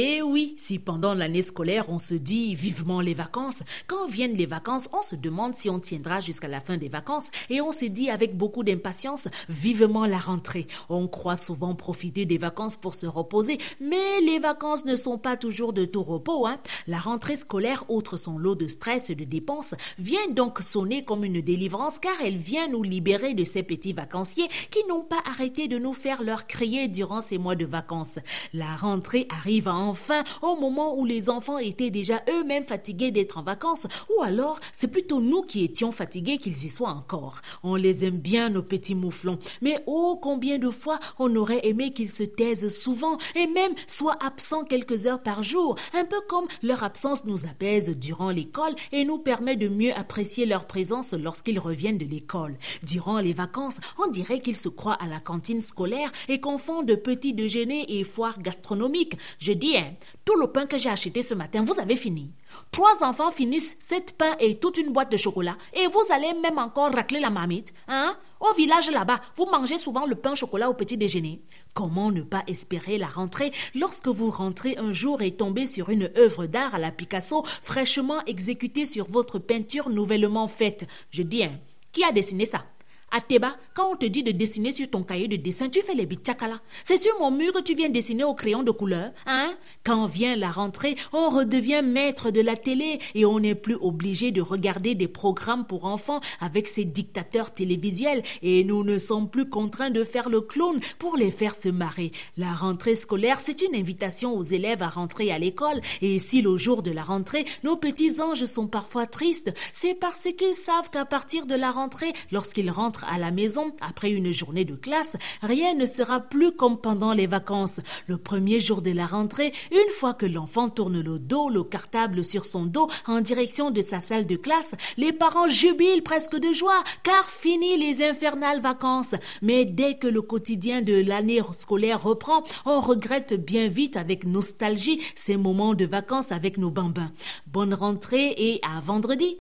Et oui, si pendant l'année scolaire on se dit vivement les vacances, quand viennent les vacances, on se demande si on tiendra jusqu'à la fin des vacances et on se dit avec beaucoup d'impatience vivement la rentrée. On croit souvent profiter des vacances pour se reposer, mais les vacances ne sont pas toujours de tout repos. Hein. La rentrée scolaire, outre son lot de stress et de dépenses, vient donc sonner comme une délivrance car elle vient nous libérer de ces petits vacanciers qui n'ont pas arrêté de nous faire leur crier durant ces mois de vacances. La rentrée arrive en enfin au moment où les enfants étaient déjà eux-mêmes fatigués d'être en vacances, ou alors c'est plutôt nous qui étions fatigués qu'ils y soient encore. On les aime bien, nos petits mouflons, mais oh combien de fois on aurait aimé qu'ils se taisent souvent et même soient absents quelques heures par jour, un peu comme leur absence nous apaise durant l'école et nous permet de mieux apprécier leur présence lorsqu'ils reviennent de l'école. Durant les vacances, on dirait qu'ils se croient à la cantine scolaire et confondent petits déjeuners et foires gastronomiques. Je dis tout le pain que j'ai acheté ce matin, vous avez fini. Trois enfants finissent sept pains et toute une boîte de chocolat. Et vous allez même encore racler la marmite. Hein? Au village là-bas, vous mangez souvent le pain chocolat au petit déjeuner. Comment ne pas espérer la rentrée lorsque vous rentrez un jour et tombez sur une œuvre d'art à la Picasso fraîchement exécutée sur votre peinture nouvellement faite? Je dis, qui a dessiné ça? À Teba, quand on te dit de dessiner sur ton cahier de dessin, tu fais les bitchakala. C'est sur mon mur que tu viens dessiner au crayon de couleur, hein? Quand vient la rentrée, on redevient maître de la télé et on n'est plus obligé de regarder des programmes pour enfants avec ces dictateurs télévisuels et nous ne sommes plus contraints de faire le clown pour les faire se marrer. La rentrée scolaire, c'est une invitation aux élèves à rentrer à l'école et si le jour de la rentrée, nos petits anges sont parfois tristes, c'est parce qu'ils savent qu'à partir de la rentrée, lorsqu'ils rentrent à la maison après une journée de classe, rien ne sera plus comme pendant les vacances. Le premier jour de la rentrée, une fois que l'enfant tourne le dos, le cartable sur son dos en direction de sa salle de classe, les parents jubilent presque de joie car fini les infernales vacances. Mais dès que le quotidien de l'année scolaire reprend, on regrette bien vite avec nostalgie ces moments de vacances avec nos bambins. Bonne rentrée et à vendredi.